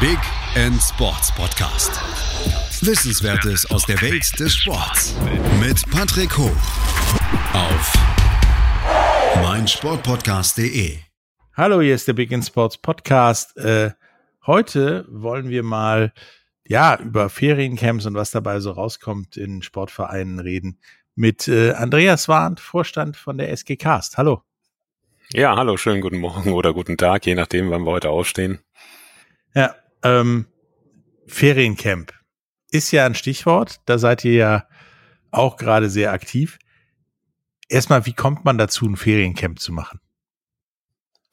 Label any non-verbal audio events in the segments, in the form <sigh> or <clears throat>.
Big End Sports Podcast. Wissenswertes aus der Welt des Sports mit Patrick Hoch auf meinsportpodcast.de. Hallo, hier ist der Big End Sports Podcast. Äh, heute wollen wir mal ja über Feriencamps und was dabei so rauskommt in Sportvereinen reden mit äh, Andreas Warnt, Vorstand von der SG Cast. Hallo. Ja, hallo, schönen guten Morgen <laughs> oder guten Tag, je nachdem, wann wir heute aufstehen. Ja, ähm, Feriencamp ist ja ein Stichwort. Da seid ihr ja auch gerade sehr aktiv. Erstmal, wie kommt man dazu, ein Feriencamp zu machen?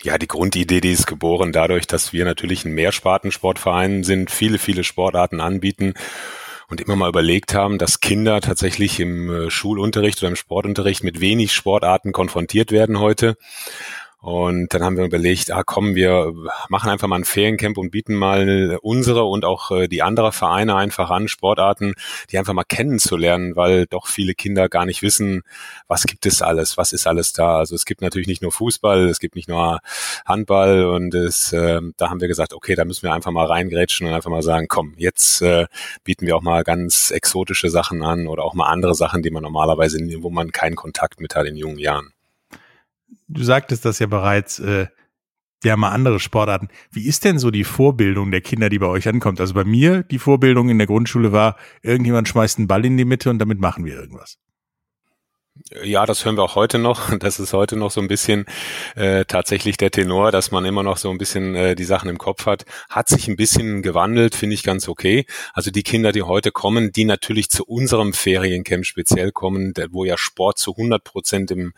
Ja, die Grundidee, die ist geboren dadurch, dass wir natürlich ein Mehrspartensportverein sind, viele, viele Sportarten anbieten und immer mal überlegt haben, dass Kinder tatsächlich im äh, Schulunterricht oder im Sportunterricht mit wenig Sportarten konfrontiert werden heute und dann haben wir überlegt, ah komm, wir machen einfach mal ein Feriencamp und bieten mal unsere und auch äh, die anderen Vereine einfach an, Sportarten, die einfach mal kennenzulernen, weil doch viele Kinder gar nicht wissen, was gibt es alles, was ist alles da. Also es gibt natürlich nicht nur Fußball, es gibt nicht nur Handball und es, äh, da haben wir gesagt, okay, da müssen wir einfach mal reingrätschen und einfach mal sagen, komm, jetzt äh, bieten wir auch mal ganz exotische Sachen an oder auch mal andere Sachen, die man normalerweise, wo man keinen Kontakt mit hat in jungen Jahren du sagtest das ja bereits, äh, ja mal andere Sportarten. Wie ist denn so die Vorbildung der Kinder, die bei euch ankommt? Also bei mir, die Vorbildung in der Grundschule war, irgendjemand schmeißt einen Ball in die Mitte und damit machen wir irgendwas. Ja, das hören wir auch heute noch. <laughs> Das ist heute noch so ein bisschen äh, tatsächlich der Tenor, dass man immer noch so ein bisschen äh, die Sachen im Kopf hat. Hat sich ein bisschen gewandelt, finde ich ganz okay. Also die Kinder, die heute kommen, die natürlich zu unserem Feriencamp speziell kommen, wo ja Sport zu 100 Prozent im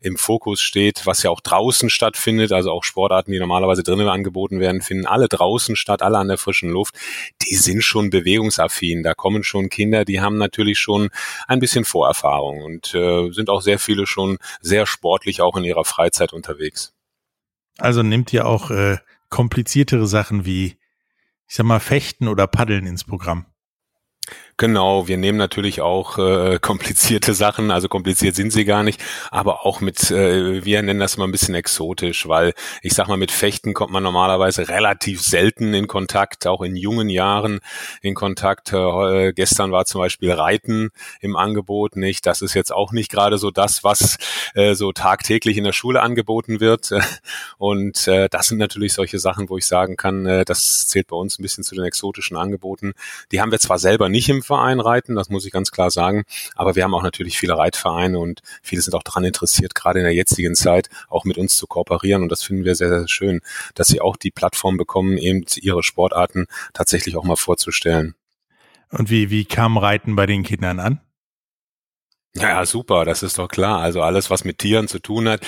im Fokus steht, was ja auch draußen stattfindet, also auch Sportarten, die normalerweise drinnen angeboten werden, finden alle draußen statt, alle an der frischen Luft. Die sind schon bewegungsaffin. Da kommen schon Kinder, die haben natürlich schon ein bisschen Vorerfahrung und äh, sind auch sehr viele schon sehr sportlich auch in ihrer Freizeit unterwegs. Also nimmt ihr auch äh, kompliziertere Sachen wie, ich sag mal, Fechten oder Paddeln ins Programm? Genau, wir nehmen natürlich auch äh, komplizierte Sachen, also kompliziert sind sie gar nicht, aber auch mit, äh, wir nennen das mal ein bisschen exotisch, weil ich sag mal, mit Fechten kommt man normalerweise relativ selten in Kontakt, auch in jungen Jahren in Kontakt. Äh, gestern war zum Beispiel Reiten im Angebot, nicht? Das ist jetzt auch nicht gerade so das, was äh, so tagtäglich in der Schule angeboten wird. <laughs> Und äh, das sind natürlich solche Sachen, wo ich sagen kann, äh, das zählt bei uns ein bisschen zu den exotischen Angeboten. Die haben wir zwar selber nicht im Verein reiten, das muss ich ganz klar sagen. Aber wir haben auch natürlich viele Reitvereine und viele sind auch daran interessiert, gerade in der jetzigen Zeit auch mit uns zu kooperieren. Und das finden wir sehr, sehr schön, dass sie auch die Plattform bekommen, eben ihre Sportarten tatsächlich auch mal vorzustellen. Und wie, wie kam Reiten bei den Kindern an? Ja, super, das ist doch klar. Also alles, was mit Tieren zu tun hat.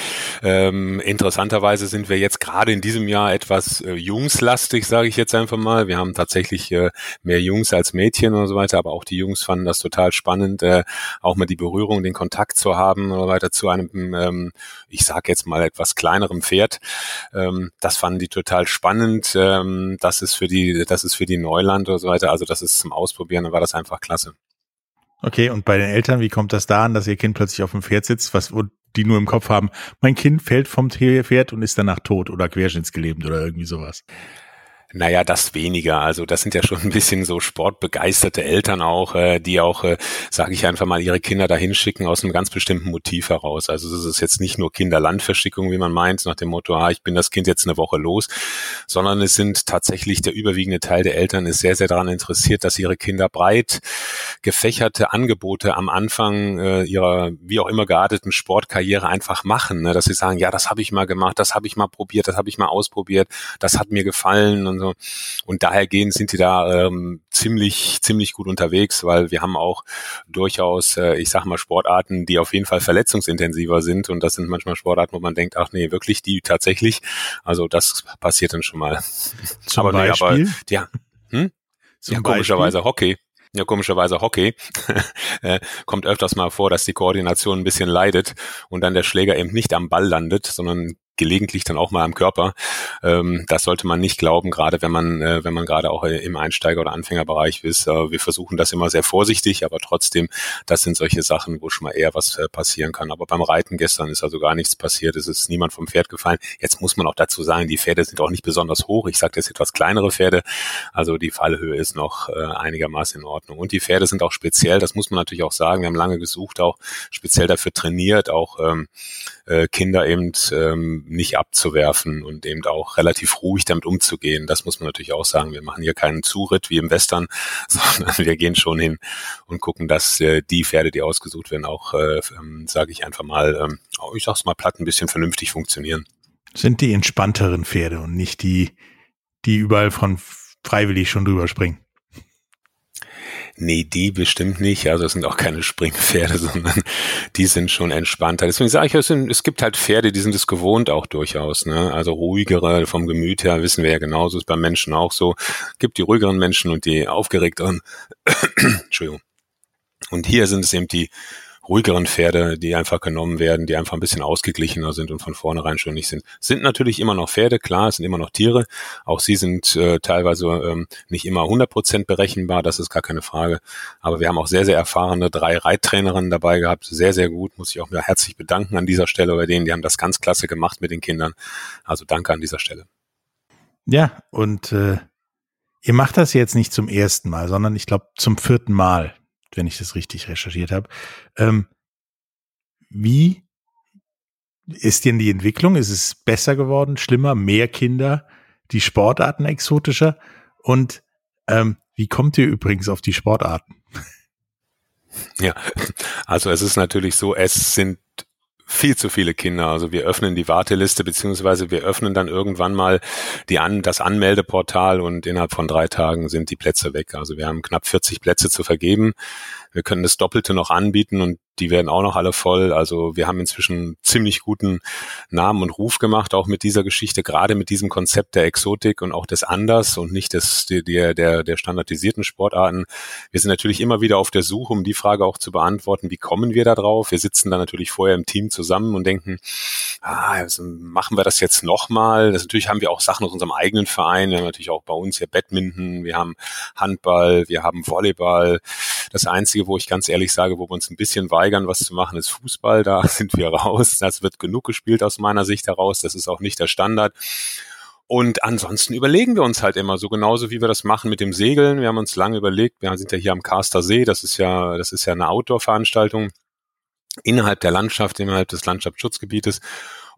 Ähm, interessanterweise sind wir jetzt gerade in diesem Jahr etwas äh, jungslastig, sage ich jetzt einfach mal. Wir haben tatsächlich äh, mehr Jungs als Mädchen und so weiter, aber auch die Jungs fanden das total spannend, äh, auch mal die Berührung, den Kontakt zu haben und so weiter zu einem, ähm, ich sage jetzt mal etwas kleinerem Pferd. Ähm, das fanden die total spannend. Ähm, das ist für die, das ist für die Neuland und so weiter. Also das ist zum Ausprobieren, dann war das einfach klasse. Okay, und bei den Eltern, wie kommt das da an, dass ihr Kind plötzlich auf dem Pferd sitzt, was wo die nur im Kopf haben, mein Kind fällt vom Pferd und ist danach tot oder querschnittsgelähmt oder irgendwie sowas? Naja, das weniger. Also das sind ja schon ein bisschen so sportbegeisterte Eltern auch, äh, die auch, äh, sage ich einfach mal, ihre Kinder dahin schicken aus einem ganz bestimmten Motiv heraus. Also es ist jetzt nicht nur Kinderlandverschickung, wie man meint, nach dem Motto, ah, ich bin das Kind jetzt eine Woche los, sondern es sind tatsächlich der überwiegende Teil der Eltern ist sehr, sehr daran interessiert, dass ihre Kinder breit gefächerte Angebote am Anfang äh, ihrer wie auch immer gearteten Sportkarriere einfach machen, ne? dass sie sagen, ja, das habe ich mal gemacht, das habe ich mal probiert, das habe ich mal ausprobiert, das hat mir gefallen und so. Und dahergehend sind die da ähm, ziemlich, ziemlich gut unterwegs, weil wir haben auch durchaus, äh, ich sag mal, Sportarten, die auf jeden Fall verletzungsintensiver sind. Und das sind manchmal Sportarten, wo man denkt, ach nee, wirklich, die tatsächlich. Also das passiert dann schon mal. Zum aber, Beispiel? Nee, aber ja, hm? ja, komischerweise Hockey. Ja, komischerweise Hockey <laughs> äh, kommt öfters mal vor, dass die Koordination ein bisschen leidet und dann der Schläger eben nicht am Ball landet, sondern gelegentlich dann auch mal am Körper. Ähm, das sollte man nicht glauben, gerade wenn man, äh, wenn man gerade auch im Einsteiger- oder Anfängerbereich ist. Äh, wir versuchen das immer sehr vorsichtig, aber trotzdem, das sind solche Sachen, wo schon mal eher was äh, passieren kann. Aber beim Reiten gestern ist also gar nichts passiert. Es ist niemand vom Pferd gefallen. Jetzt muss man auch dazu sagen, die Pferde sind auch nicht besonders hoch. Ich sage jetzt etwas kleinere Pferde. Also die Fallhöhe ist noch äh, einigermaßen in Ordnung. Und die Pferde sind auch speziell, das muss man natürlich auch sagen. Wir haben lange gesucht, auch speziell dafür trainiert, auch ähm, äh, Kinder eben ähm, nicht abzuwerfen und eben auch relativ ruhig damit umzugehen. Das muss man natürlich auch sagen. Wir machen hier keinen Zuritt wie im Western, <laughs> sondern wir gehen schon hin und gucken, dass äh, die Pferde, die ausgesucht werden, auch, äh, ähm, sage ich einfach mal, ähm, ich sag's mal platt, ein bisschen vernünftig funktionieren. Sind die entspannteren Pferde und nicht die, die überall von freiwillig schon drüber springen. Nee, die bestimmt nicht. Also es sind auch keine Springpferde, <laughs> sondern die sind schon entspannter. Deswegen sage ich, es, sind, es gibt halt Pferde, die sind es gewohnt auch durchaus. Ne? Also ruhigere vom Gemüt her, wissen wir ja genauso, ist beim Menschen auch so. Gibt die ruhigeren Menschen und die aufgeregteren. <clears throat> Entschuldigung. Und hier sind es eben die ruhigeren Pferde, die einfach genommen werden, die einfach ein bisschen ausgeglichener sind und von vornherein schon nicht sind. Sind natürlich immer noch Pferde, klar, es sind immer noch Tiere. Auch sie sind äh, teilweise ähm, nicht immer 100 Prozent berechenbar, das ist gar keine Frage. Aber wir haben auch sehr, sehr erfahrene drei Reittrainerinnen dabei gehabt. Sehr, sehr gut. Muss ich auch mir herzlich bedanken an dieser Stelle bei denen. Die haben das ganz klasse gemacht mit den Kindern. Also danke an dieser Stelle. Ja, und äh, ihr macht das jetzt nicht zum ersten Mal, sondern ich glaube zum vierten Mal wenn ich das richtig recherchiert habe. Ähm, wie ist denn die Entwicklung? Ist es besser geworden, schlimmer, mehr Kinder, die Sportarten exotischer? Und ähm, wie kommt ihr übrigens auf die Sportarten? Ja, <laughs> also es ist natürlich so, es sind viel zu viele Kinder. Also wir öffnen die Warteliste beziehungsweise wir öffnen dann irgendwann mal die an, das Anmeldeportal und innerhalb von drei Tagen sind die Plätze weg. Also wir haben knapp 40 Plätze zu vergeben. Wir können das Doppelte noch anbieten und die werden auch noch alle voll. Also wir haben inzwischen ziemlich guten Namen und Ruf gemacht, auch mit dieser Geschichte, gerade mit diesem Konzept der Exotik und auch des Anders und nicht des, der, der, der standardisierten Sportarten. Wir sind natürlich immer wieder auf der Suche, um die Frage auch zu beantworten, wie kommen wir da drauf? Wir sitzen da natürlich vorher im Team zusammen und denken, ah, also machen wir das jetzt nochmal? Das natürlich haben wir auch Sachen aus unserem eigenen Verein. Wir haben natürlich auch bei uns hier Badminton, wir haben Handball, wir haben Volleyball. Das Einzige, wo ich ganz ehrlich sage, wo wir uns ein bisschen weigern, was zu machen, ist Fußball. Da <laughs> sind wir raus. Das wird genug gespielt aus meiner Sicht heraus. Das ist auch nicht der Standard. Und ansonsten überlegen wir uns halt immer so genauso, wie wir das machen mit dem Segeln. Wir haben uns lange überlegt, wir sind ja hier am Karster See, das ist ja, das ist ja eine Outdoor-Veranstaltung innerhalb der Landschaft, innerhalb des Landschaftsschutzgebietes.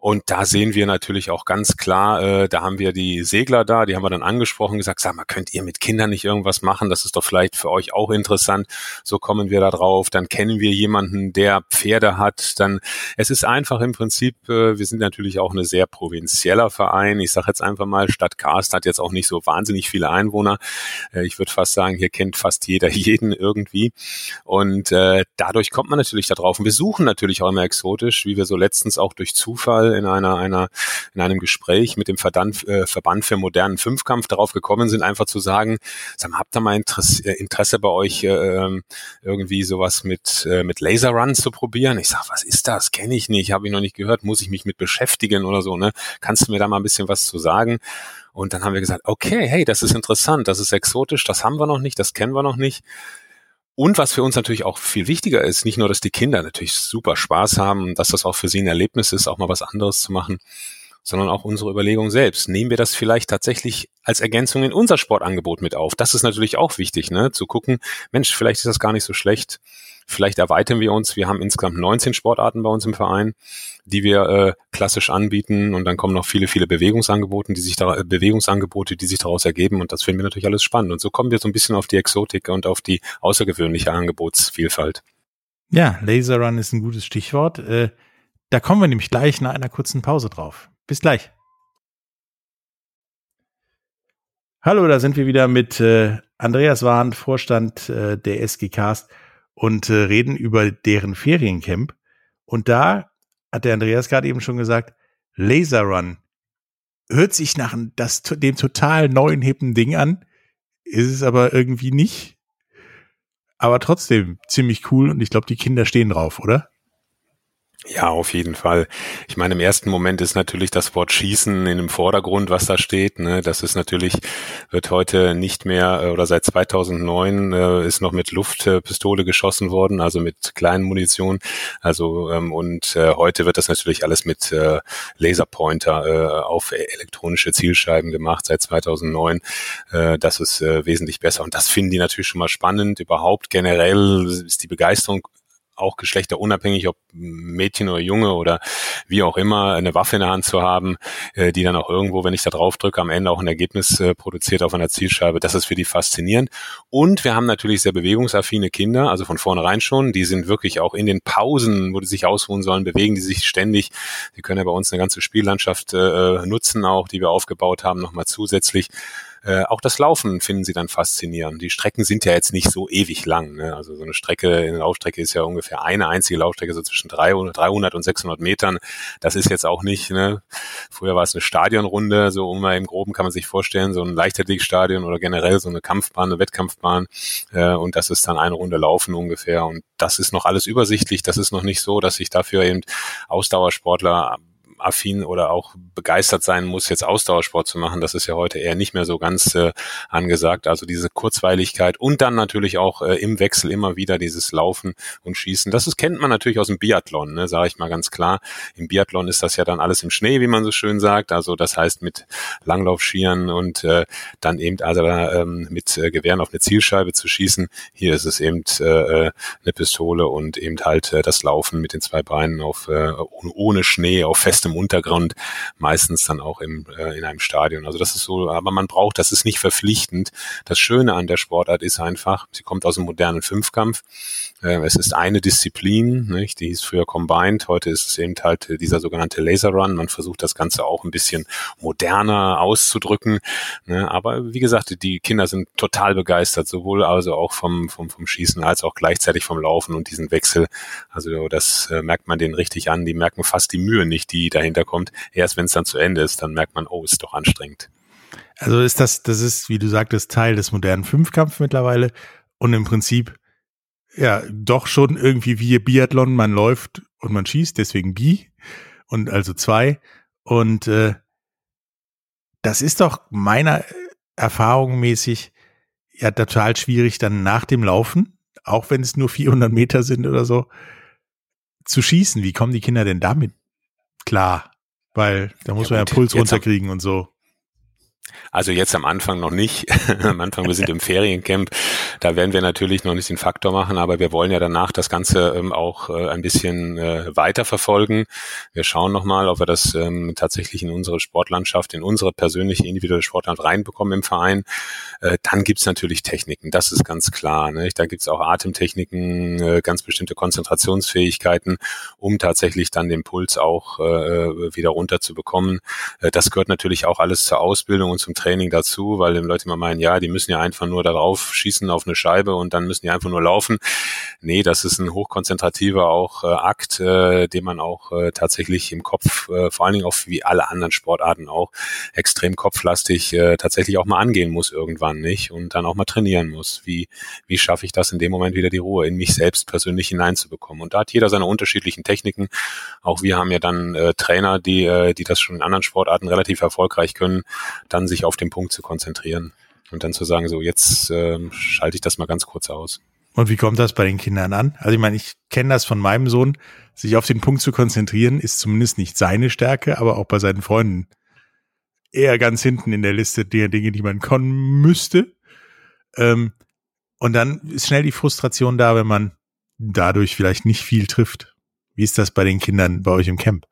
Und da sehen wir natürlich auch ganz klar, äh, da haben wir die Segler da, die haben wir dann angesprochen, gesagt, sag mal, könnt ihr mit Kindern nicht irgendwas machen? Das ist doch vielleicht für euch auch interessant. So kommen wir da drauf. Dann kennen wir jemanden, der Pferde hat. Dann, es ist einfach im Prinzip, äh, wir sind natürlich auch eine sehr provinzieller Verein. Ich sage jetzt einfach mal, Stadt Karst hat jetzt auch nicht so wahnsinnig viele Einwohner. Äh, ich würde fast sagen, hier kennt fast jeder <laughs> jeden irgendwie. Und äh, dadurch kommt man natürlich da drauf. Und wir suchen natürlich auch immer exotisch, wie wir so letztens auch durch Zufall in einer, einer, in einem Gespräch mit dem Verband, äh, Verband für modernen Fünfkampf darauf gekommen sind, einfach zu sagen, sag mal, habt ihr mal Interesse, äh, Interesse bei euch, äh, ähm, irgendwie sowas mit, äh, mit Laser Run zu probieren? Ich sag, was ist das? Kenne ich nicht, habe ich noch nicht gehört, muss ich mich mit beschäftigen oder so, ne? Kannst du mir da mal ein bisschen was zu sagen? Und dann haben wir gesagt, okay, hey, das ist interessant, das ist exotisch, das haben wir noch nicht, das kennen wir noch nicht. Und was für uns natürlich auch viel wichtiger ist, nicht nur, dass die Kinder natürlich super Spaß haben, dass das auch für sie ein Erlebnis ist, auch mal was anderes zu machen, sondern auch unsere Überlegung selbst. Nehmen wir das vielleicht tatsächlich als Ergänzung in unser Sportangebot mit auf? Das ist natürlich auch wichtig, ne? zu gucken, Mensch, vielleicht ist das gar nicht so schlecht. Vielleicht erweitern wir uns. Wir haben insgesamt 19 Sportarten bei uns im Verein die wir äh, klassisch anbieten und dann kommen noch viele, viele Bewegungsangebote, die sich da, äh, Bewegungsangebote, die sich daraus ergeben und das finden wir natürlich alles spannend. Und so kommen wir so ein bisschen auf die Exotik und auf die außergewöhnliche Angebotsvielfalt. Ja, Laser Run ist ein gutes Stichwort. Äh, da kommen wir nämlich gleich nach einer kurzen Pause drauf. Bis gleich. Hallo, da sind wir wieder mit äh, Andreas Wahn, Vorstand äh, der SG Cast und äh, reden über deren Feriencamp. Und da hat der Andreas gerade eben schon gesagt, Laser Run. Hört sich nach das, dem total neuen hippen Ding an, ist es aber irgendwie nicht. Aber trotzdem ziemlich cool und ich glaube, die Kinder stehen drauf, oder? Ja, auf jeden Fall. Ich meine, im ersten Moment ist natürlich das Wort Schießen in dem Vordergrund, was da steht. Ne? Das ist natürlich, wird heute nicht mehr, äh, oder seit 2009 äh, ist noch mit Luftpistole geschossen worden, also mit kleinen Munition. Also, ähm, und äh, heute wird das natürlich alles mit äh, Laserpointer äh, auf elektronische Zielscheiben gemacht, seit 2009. Äh, das ist wesentlich besser. Und das finden die natürlich schon mal spannend. Überhaupt generell ist die Begeisterung auch geschlechterunabhängig, ob Mädchen oder Junge oder wie auch immer, eine Waffe in der Hand zu haben, äh, die dann auch irgendwo, wenn ich da drauf drücke, am Ende auch ein Ergebnis äh, produziert auf einer Zielscheibe. Das ist für die faszinierend. Und wir haben natürlich sehr bewegungsaffine Kinder, also von vornherein schon. Die sind wirklich auch in den Pausen, wo die sich ausruhen sollen, bewegen die sich ständig. Die können ja bei uns eine ganze Spiellandschaft äh, nutzen, auch die wir aufgebaut haben, nochmal zusätzlich. Äh, auch das Laufen finden sie dann faszinierend. Die Strecken sind ja jetzt nicht so ewig lang. Ne? Also so eine Strecke, eine Laufstrecke ist ja ungefähr eine einzige Laufstrecke, so zwischen 300, 300 und 600 Metern. Das ist jetzt auch nicht, ne? früher war es eine Stadionrunde, so um im Groben kann man sich vorstellen, so ein Leichtathletikstadion oder generell so eine Kampfbahn, eine Wettkampfbahn. Äh, und das ist dann eine Runde Laufen ungefähr. Und das ist noch alles übersichtlich. Das ist noch nicht so, dass sich dafür eben Ausdauersportler affin oder auch begeistert sein muss, jetzt Ausdauersport zu machen. Das ist ja heute eher nicht mehr so ganz äh, angesagt. Also diese Kurzweiligkeit und dann natürlich auch äh, im Wechsel immer wieder dieses Laufen und Schießen. Das ist, kennt man natürlich aus dem Biathlon, ne, sage ich mal ganz klar. Im Biathlon ist das ja dann alles im Schnee, wie man so schön sagt. Also das heißt mit Langlaufschieren und äh, dann eben also ähm, mit äh, Gewehren auf eine Zielscheibe zu schießen. Hier ist es eben äh, äh eine Pistole und eben halt äh, das Laufen mit den zwei Beinen auf äh, ohne Schnee auf festem im Untergrund, meistens dann auch im, äh, in einem Stadion. Also das ist so, aber man braucht, das ist nicht verpflichtend. Das Schöne an der Sportart ist einfach, sie kommt aus dem modernen Fünfkampf. Äh, es ist eine Disziplin, nicht? die hieß früher Combined, heute ist es eben halt dieser sogenannte Laser Run. Man versucht das Ganze auch ein bisschen moderner auszudrücken. Ne? Aber wie gesagt, die Kinder sind total begeistert, sowohl also auch vom, vom, vom Schießen als auch gleichzeitig vom Laufen und diesen Wechsel. Also das äh, merkt man denen richtig an. Die merken fast die Mühe nicht, die da dahinter kommt. Erst wenn es dann zu Ende ist, dann merkt man, oh, ist doch anstrengend. Also ist das, das ist, wie du sagtest, Teil des modernen Fünfkampf mittlerweile und im Prinzip ja doch schon irgendwie wie Biathlon, man läuft und man schießt, deswegen Bi und also zwei. Und äh, das ist doch meiner Erfahrung mäßig ja total schwierig dann nach dem Laufen, auch wenn es nur 400 Meter sind oder so, zu schießen. Wie kommen die Kinder denn damit klar, weil da muss ja, man ja Puls runterkriegen und so. Also jetzt am Anfang noch nicht. <laughs> am Anfang, wir sind im Feriencamp. Da werden wir natürlich noch nicht den Faktor machen, aber wir wollen ja danach das Ganze ähm, auch äh, ein bisschen äh, weiter verfolgen. Wir schauen nochmal, ob wir das ähm, tatsächlich in unsere Sportlandschaft, in unsere persönliche individuelle Sportland reinbekommen im Verein. Äh, dann gibt's natürlich Techniken, das ist ganz klar. Ne? Da gibt's auch Atemtechniken, äh, ganz bestimmte Konzentrationsfähigkeiten, um tatsächlich dann den Puls auch äh, wieder runterzubekommen. Äh, das gehört natürlich auch alles zur Ausbildung und zum Training dazu, weil die Leute immer meinen, ja, die müssen ja einfach nur darauf schießen auf eine Scheibe und dann müssen die einfach nur laufen. Nee, das ist ein hochkonzentrativer auch äh, Akt, äh, den man auch äh, tatsächlich im Kopf, äh, vor allen Dingen auch wie alle anderen Sportarten auch, extrem kopflastig äh, tatsächlich auch mal angehen muss irgendwann, nicht? Und dann auch mal trainieren muss. Wie, wie schaffe ich das in dem Moment wieder die Ruhe in mich selbst persönlich hineinzubekommen? Und da hat jeder seine unterschiedlichen Techniken. Auch wir haben ja dann äh, Trainer, die, äh, die das schon in anderen Sportarten relativ erfolgreich können, dann sich auf den Punkt zu konzentrieren und dann zu sagen, so jetzt äh, schalte ich das mal ganz kurz aus. Und wie kommt das bei den Kindern an? Also ich meine, ich kenne das von meinem Sohn, sich auf den Punkt zu konzentrieren, ist zumindest nicht seine Stärke, aber auch bei seinen Freunden eher ganz hinten in der Liste der Dinge, die man können müsste. Ähm, und dann ist schnell die Frustration da, wenn man dadurch vielleicht nicht viel trifft. Wie ist das bei den Kindern bei euch im Camp?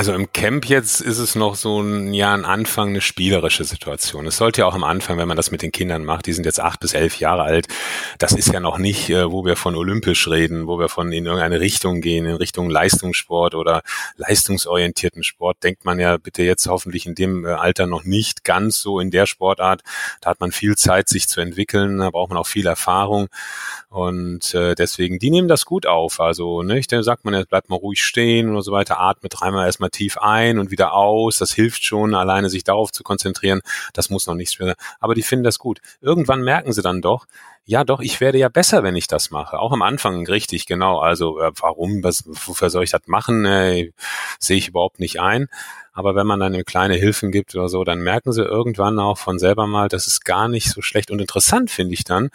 Also im Camp jetzt ist es noch so ein, ja, ein Anfang, eine spielerische Situation. Es sollte ja auch am Anfang, wenn man das mit den Kindern macht, die sind jetzt acht bis elf Jahre alt, das ist ja noch nicht, äh, wo wir von olympisch reden, wo wir von in irgendeine Richtung gehen, in Richtung Leistungssport oder leistungsorientierten Sport. Denkt man ja bitte jetzt hoffentlich in dem äh, Alter noch nicht ganz so in der Sportart. Da hat man viel Zeit, sich zu entwickeln, da braucht man auch viel Erfahrung. Und äh, deswegen, die nehmen das gut auf. Also, ne, da sagt man, jetzt bleibt mal ruhig stehen oder so weiter, atmet dreimal erstmal tief ein und wieder aus. Das hilft schon, alleine sich darauf zu konzentrieren. Das muss noch nichts mehr. Aber die finden das gut. Irgendwann merken sie dann doch, ja doch, ich werde ja besser, wenn ich das mache. Auch am Anfang richtig, genau. Also äh, warum, was, wofür soll ich das machen, äh, sehe ich überhaupt nicht ein. Aber wenn man dann eine kleine Hilfen gibt oder so, dann merken sie irgendwann auch von selber mal, das ist gar nicht so schlecht. Und interessant finde ich dann,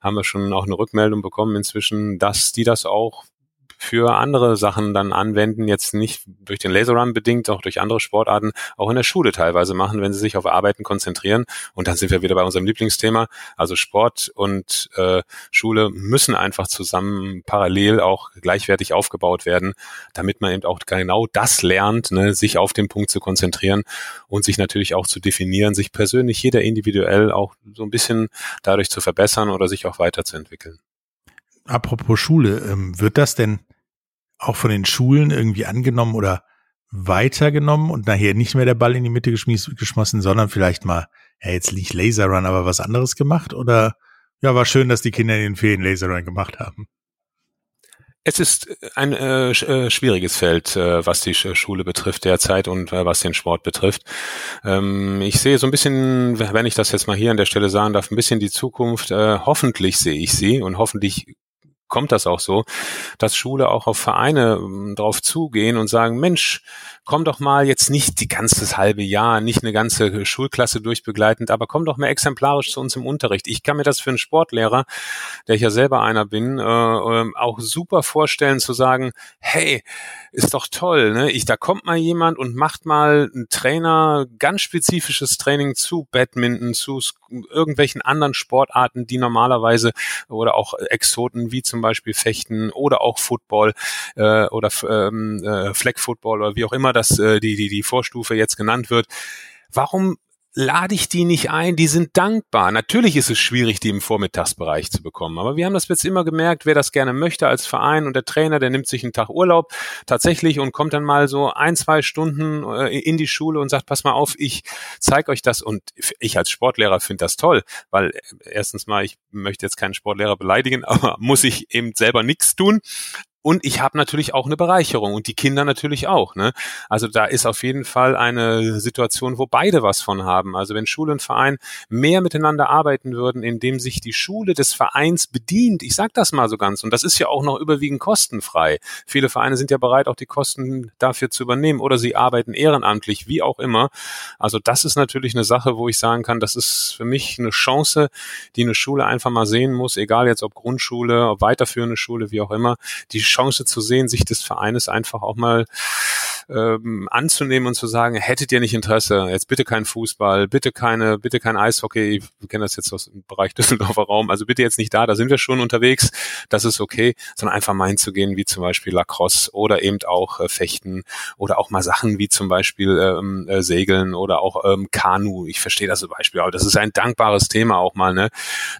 haben wir schon auch eine Rückmeldung bekommen inzwischen, dass die das auch für andere Sachen dann anwenden, jetzt nicht durch den Laserrun bedingt, auch durch andere Sportarten, auch in der Schule teilweise machen, wenn sie sich auf Arbeiten konzentrieren. Und dann sind wir wieder bei unserem Lieblingsthema. Also Sport und äh, Schule müssen einfach zusammen parallel auch gleichwertig aufgebaut werden, damit man eben auch genau das lernt, ne, sich auf den Punkt zu konzentrieren und sich natürlich auch zu definieren, sich persönlich jeder individuell auch so ein bisschen dadurch zu verbessern oder sich auch weiterzuentwickeln. Apropos Schule, ähm, wird das denn auch von den Schulen irgendwie angenommen oder weitergenommen und nachher nicht mehr der Ball in die Mitte geschmissen, sondern vielleicht mal, ja, jetzt nicht Laser Run, aber was anderes gemacht? Oder ja, war schön, dass die Kinder in den Ferien Laser Run gemacht haben. Es ist ein äh, äh schwieriges Feld, äh, was die Schule betrifft derzeit und äh, was den Sport betrifft. Ähm, ich sehe so ein bisschen, wenn ich das jetzt mal hier an der Stelle sagen darf, ein bisschen die Zukunft. Äh, hoffentlich sehe ich sie und hoffentlich kommt das auch so, dass Schule auch auf Vereine ähm, drauf zugehen und sagen, Mensch, komm doch mal jetzt nicht die ganze halbe Jahr, nicht eine ganze Schulklasse durchbegleitend, aber komm doch mal exemplarisch zu uns im Unterricht. Ich kann mir das für einen Sportlehrer, der ich ja selber einer bin, äh, äh, auch super vorstellen zu sagen, hey, ist doch toll, ne? Ich, da kommt mal jemand und macht mal ein Trainer ganz spezifisches Training zu Badminton, zu irgendwelchen anderen Sportarten, die normalerweise oder auch Exoten wie zum Beispiel Fechten oder auch Football äh, oder ähm, äh, Flag Football oder wie auch immer das äh, die, die, die Vorstufe jetzt genannt wird. Warum lade ich die nicht ein, die sind dankbar. Natürlich ist es schwierig, die im Vormittagsbereich zu bekommen, aber wir haben das jetzt immer gemerkt, wer das gerne möchte als Verein und der Trainer, der nimmt sich einen Tag Urlaub tatsächlich und kommt dann mal so ein, zwei Stunden äh, in die Schule und sagt, pass mal auf, ich zeige euch das und ich als Sportlehrer finde das toll, weil äh, erstens mal, ich möchte jetzt keinen Sportlehrer beleidigen, <laughs> aber muss ich eben selber nichts tun, und ich habe natürlich auch eine Bereicherung und die Kinder natürlich auch. Ne? Also da ist auf jeden Fall eine Situation, wo beide was von haben. Also wenn Schule und Verein mehr miteinander arbeiten würden, indem sich die Schule des Vereins bedient, ich sage das mal so ganz, und das ist ja auch noch überwiegend kostenfrei. Viele Vereine sind ja bereit, auch die Kosten dafür zu übernehmen oder sie arbeiten ehrenamtlich, wie auch immer. Also das ist natürlich eine Sache, wo ich sagen kann, das ist für mich eine Chance, die eine Schule einfach mal sehen muss, egal jetzt ob Grundschule, ob weiterführende Schule, wie auch immer. Die Chance zu sehen, sich des Vereines einfach auch mal ähm, anzunehmen und zu sagen, hättet ihr nicht Interesse, jetzt bitte kein Fußball, bitte keine, bitte kein Eishockey, wir kennen das jetzt aus dem Bereich <laughs> Düsseldorfer Raum, also bitte jetzt nicht da, da sind wir schon unterwegs, das ist okay, sondern einfach mal hinzugehen, wie zum Beispiel Lacrosse oder eben auch äh, Fechten oder auch mal Sachen wie zum Beispiel ähm, äh, Segeln oder auch ähm, Kanu. Ich verstehe das zum Beispiel, aber das ist ein dankbares Thema auch mal, ne?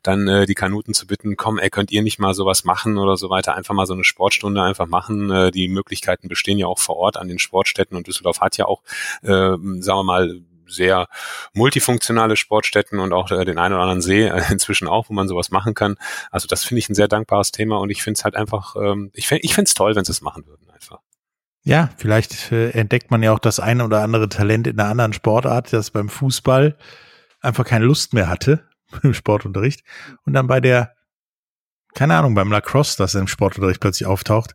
Dann äh, die Kanuten zu bitten, komm, ey, könnt ihr nicht mal sowas machen oder so weiter, einfach mal so eine Sportstunde einfach machen. Äh, die Möglichkeiten bestehen ja auch vor Ort an den Sport Sportstätten und Düsseldorf hat ja auch, äh, sagen wir mal, sehr multifunktionale Sportstätten und auch äh, den einen oder anderen See äh, inzwischen auch, wo man sowas machen kann. Also das finde ich ein sehr dankbares Thema und ich finde es halt einfach, ähm, ich finde es toll, wenn sie es machen würden einfach. Ja, vielleicht äh, entdeckt man ja auch das eine oder andere Talent in einer anderen Sportart, das beim Fußball einfach keine Lust mehr hatte <laughs> im Sportunterricht und dann bei der, keine Ahnung, beim Lacrosse, das im Sportunterricht plötzlich auftaucht,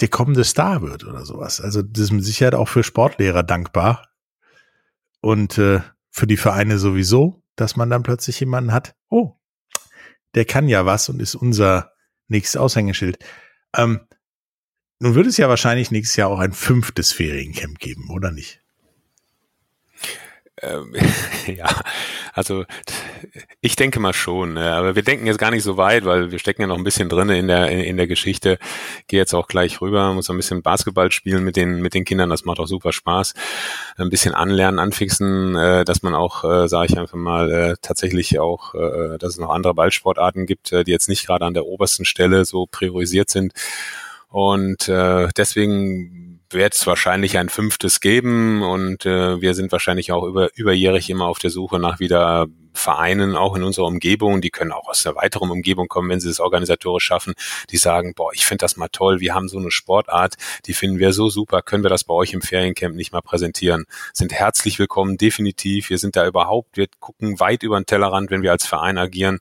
der kommende Star wird oder sowas. Also das ist mit Sicherheit auch für Sportlehrer dankbar und äh, für die Vereine sowieso, dass man dann plötzlich jemanden hat, oh, der kann ja was und ist unser nächstes Aushängeschild. Ähm, nun wird es ja wahrscheinlich nächstes Jahr auch ein fünftes Feriencamp geben, oder nicht? Ähm, <laughs> ja, also ich denke mal schon, aber wir denken jetzt gar nicht so weit, weil wir stecken ja noch ein bisschen drin in der in der Geschichte. Gehe jetzt auch gleich rüber, muss ein bisschen Basketball spielen mit den mit den Kindern, das macht auch super Spaß. Ein bisschen anlernen, anfixen, äh, dass man auch, äh, sage ich einfach mal, äh, tatsächlich auch, dass es noch andere Ballsportarten gibt, die jetzt nicht gerade an der obersten Stelle so priorisiert sind. Und deswegen wird es wahrscheinlich ein fünftes geben und äh, wir sind wahrscheinlich auch über, überjährig immer auf der Suche nach wieder Vereinen, auch in unserer Umgebung, die können auch aus einer weiteren Umgebung kommen, wenn sie es organisatorisch schaffen, die sagen, boah, ich finde das mal toll, wir haben so eine Sportart, die finden wir so super, können wir das bei euch im Feriencamp nicht mal präsentieren? Sind herzlich willkommen, definitiv. Wir sind da überhaupt, wir gucken weit über den Tellerrand, wenn wir als Verein agieren.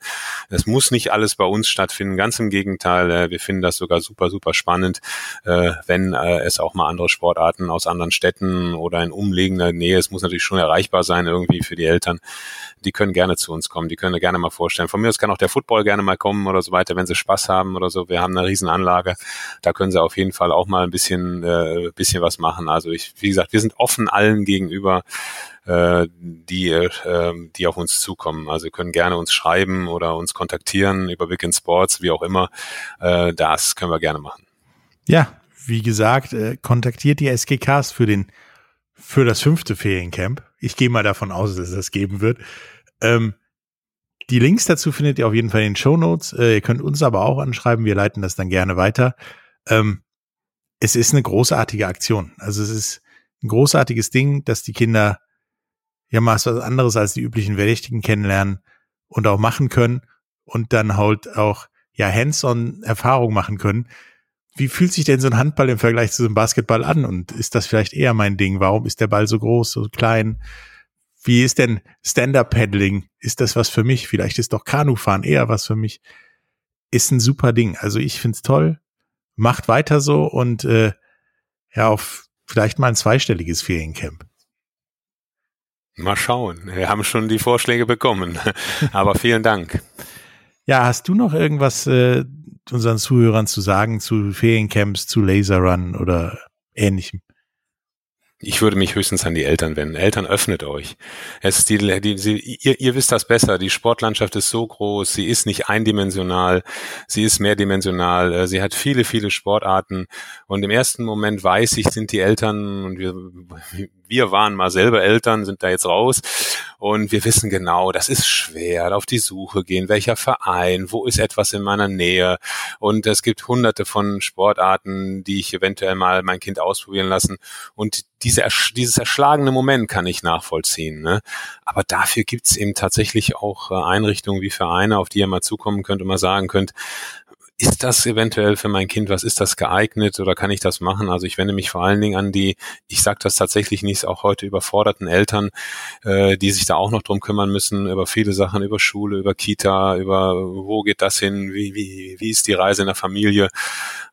Es muss nicht alles bei uns stattfinden, ganz im Gegenteil, äh, wir finden das sogar super, super spannend, äh, wenn äh, es auch mal andere Sportarten aus anderen Städten oder in umliegender Nähe, es muss natürlich schon erreichbar sein irgendwie für die Eltern, die können gerne zu uns kommen, die können gerne mal vorstellen. Von mir aus kann auch der Football gerne mal kommen oder so weiter, wenn sie Spaß haben oder so. Wir haben eine Riesenanlage, da können sie auf jeden Fall auch mal ein bisschen, äh, bisschen was machen. Also ich, wie gesagt, wir sind offen allen gegenüber, äh, die, äh, die auf uns zukommen. Also können gerne uns schreiben oder uns kontaktieren über Weekend Sports, wie auch immer. Äh, das können wir gerne machen. Ja, wie gesagt, äh, kontaktiert die SGKs für den für das fünfte Feriencamp. Ich gehe mal davon aus, dass es das geben wird. Ähm, die Links dazu findet ihr auf jeden Fall in den Show Notes. Äh, ihr könnt uns aber auch anschreiben. Wir leiten das dann gerne weiter. Ähm, es ist eine großartige Aktion. Also es ist ein großartiges Ding, dass die Kinder ja mal was anderes als die üblichen Verdächtigen kennenlernen und auch machen können und dann halt auch ja hands-on Erfahrung machen können. Wie fühlt sich denn so ein Handball im Vergleich zu so einem Basketball an? Und ist das vielleicht eher mein Ding? Warum ist der Ball so groß, so klein? Wie ist denn Stand-Up-Paddling? Ist das was für mich? Vielleicht ist doch Kanufahren eher was für mich. Ist ein super Ding. Also ich find's toll. Macht weiter so und äh, ja, auf vielleicht mal ein zweistelliges Feriencamp. Mal schauen. Wir haben schon die Vorschläge bekommen. <laughs> Aber vielen Dank. Ja, hast du noch irgendwas äh, unseren Zuhörern zu sagen zu Feriencamps, zu Laserrun oder ähnlichem? Ich würde mich höchstens an die Eltern wenden. Eltern, öffnet euch. Es ist die, die, sie, ihr, ihr wisst das besser. Die Sportlandschaft ist so groß. Sie ist nicht eindimensional. Sie ist mehrdimensional. Äh, sie hat viele, viele Sportarten. Und im ersten Moment weiß ich, sind die Eltern, und wir, wir waren mal selber Eltern, sind da jetzt raus und wir wissen genau, das ist schwer, auf die Suche gehen, welcher Verein, wo ist etwas in meiner Nähe und es gibt hunderte von Sportarten, die ich eventuell mal mein Kind ausprobieren lassen und diese, dieses erschlagene Moment kann ich nachvollziehen. Ne? Aber dafür gibt's eben tatsächlich auch äh, Einrichtungen wie Vereine, auf die ihr mal zukommen könnt und mal sagen könnt, ist das eventuell für mein Kind, was ist das geeignet oder kann ich das machen? Also ich wende mich vor allen Dingen an die, ich sage das tatsächlich nicht, auch heute überforderten Eltern, äh, die sich da auch noch drum kümmern müssen, über viele Sachen, über Schule, über Kita, über wo geht das hin, wie, wie, wie ist die Reise in der Familie.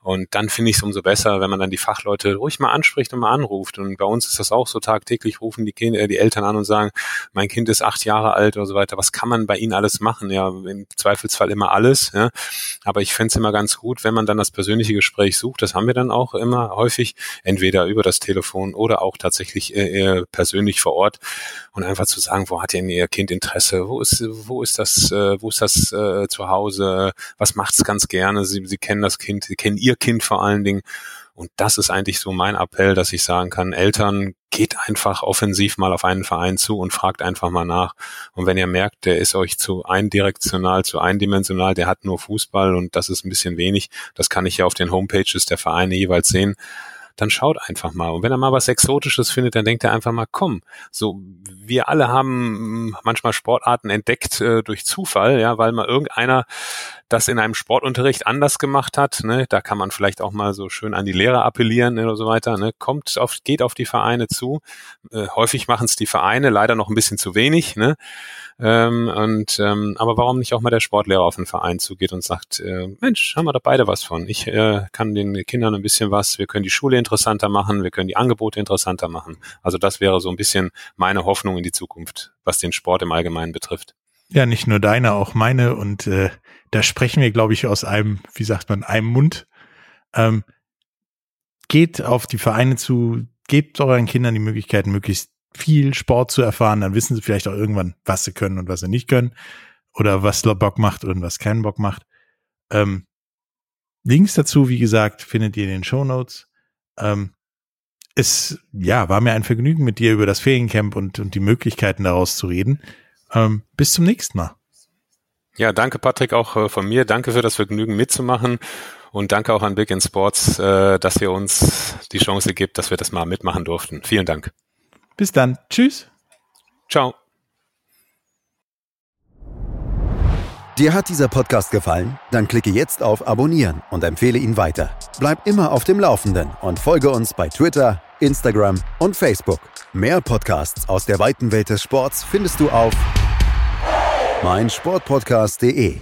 Und dann finde ich es umso besser, wenn man dann die Fachleute ruhig mal anspricht und mal anruft. Und bei uns ist das auch so tagtäglich, rufen die, Kinder, die Eltern an und sagen, mein Kind ist acht Jahre alt oder so weiter, was kann man bei ihnen alles machen? Ja, im Zweifelsfall immer alles. Ja. Aber ich fände es immer ganz gut, wenn man dann das persönliche Gespräch sucht. Das haben wir dann auch immer häufig, entweder über das Telefon oder auch tatsächlich äh, persönlich vor Ort und einfach zu sagen, wo hat denn Ihr Kind Interesse? Wo ist, wo ist das, äh, wo ist das äh, zu Hause? Was macht es ganz gerne? Sie, Sie kennen das Kind, Sie kennen Ihr Kind vor allen Dingen. Und das ist eigentlich so mein Appell, dass ich sagen kann, Eltern, geht einfach offensiv mal auf einen Verein zu und fragt einfach mal nach. Und wenn ihr merkt, der ist euch zu eindirektional, zu eindimensional, der hat nur Fußball und das ist ein bisschen wenig, das kann ich ja auf den Homepages der Vereine jeweils sehen, dann schaut einfach mal. Und wenn er mal was Exotisches findet, dann denkt er einfach mal, komm, so, wir alle haben manchmal Sportarten entdeckt äh, durch Zufall, ja, weil mal irgendeiner das in einem Sportunterricht anders gemacht hat, ne, da kann man vielleicht auch mal so schön an die Lehrer appellieren ne, oder so weiter, ne, kommt auf, geht auf die Vereine zu. Äh, häufig machen es die Vereine, leider noch ein bisschen zu wenig, ne, ähm, und ähm, aber warum nicht auch mal der Sportlehrer auf den Verein zugeht und sagt, äh, Mensch, haben wir da beide was von. Ich äh, kann den Kindern ein bisschen was, wir können die Schule interessanter machen, wir können die Angebote interessanter machen. Also das wäre so ein bisschen meine Hoffnung in die Zukunft, was den Sport im Allgemeinen betrifft. Ja, nicht nur deine, auch meine. Und äh, da sprechen wir, glaube ich, aus einem, wie sagt man, einem Mund. Ähm, geht auf die Vereine zu, gebt euren Kindern die Möglichkeit, möglichst viel Sport zu erfahren, dann wissen sie vielleicht auch irgendwann, was sie können und was sie nicht können oder was Bock macht und was keinen Bock macht. Ähm, Links dazu, wie gesagt, findet ihr in den Show Notes. Ähm, es ja war mir ein Vergnügen, mit dir über das Feriencamp und, und die Möglichkeiten daraus zu reden. Ähm, bis zum nächsten Mal. Ja, danke Patrick auch äh, von mir. Danke für das Vergnügen mitzumachen und danke auch an Big in Sports, äh, dass ihr uns die Chance gibt, dass wir das mal mitmachen durften. Vielen Dank. Bis dann. Tschüss. Ciao. Dir hat dieser Podcast gefallen? Dann klicke jetzt auf Abonnieren und empfehle ihn weiter. Bleib immer auf dem Laufenden und folge uns bei Twitter, Instagram und Facebook. Mehr Podcasts aus der weiten Welt des Sports findest du auf meinsportpodcast.de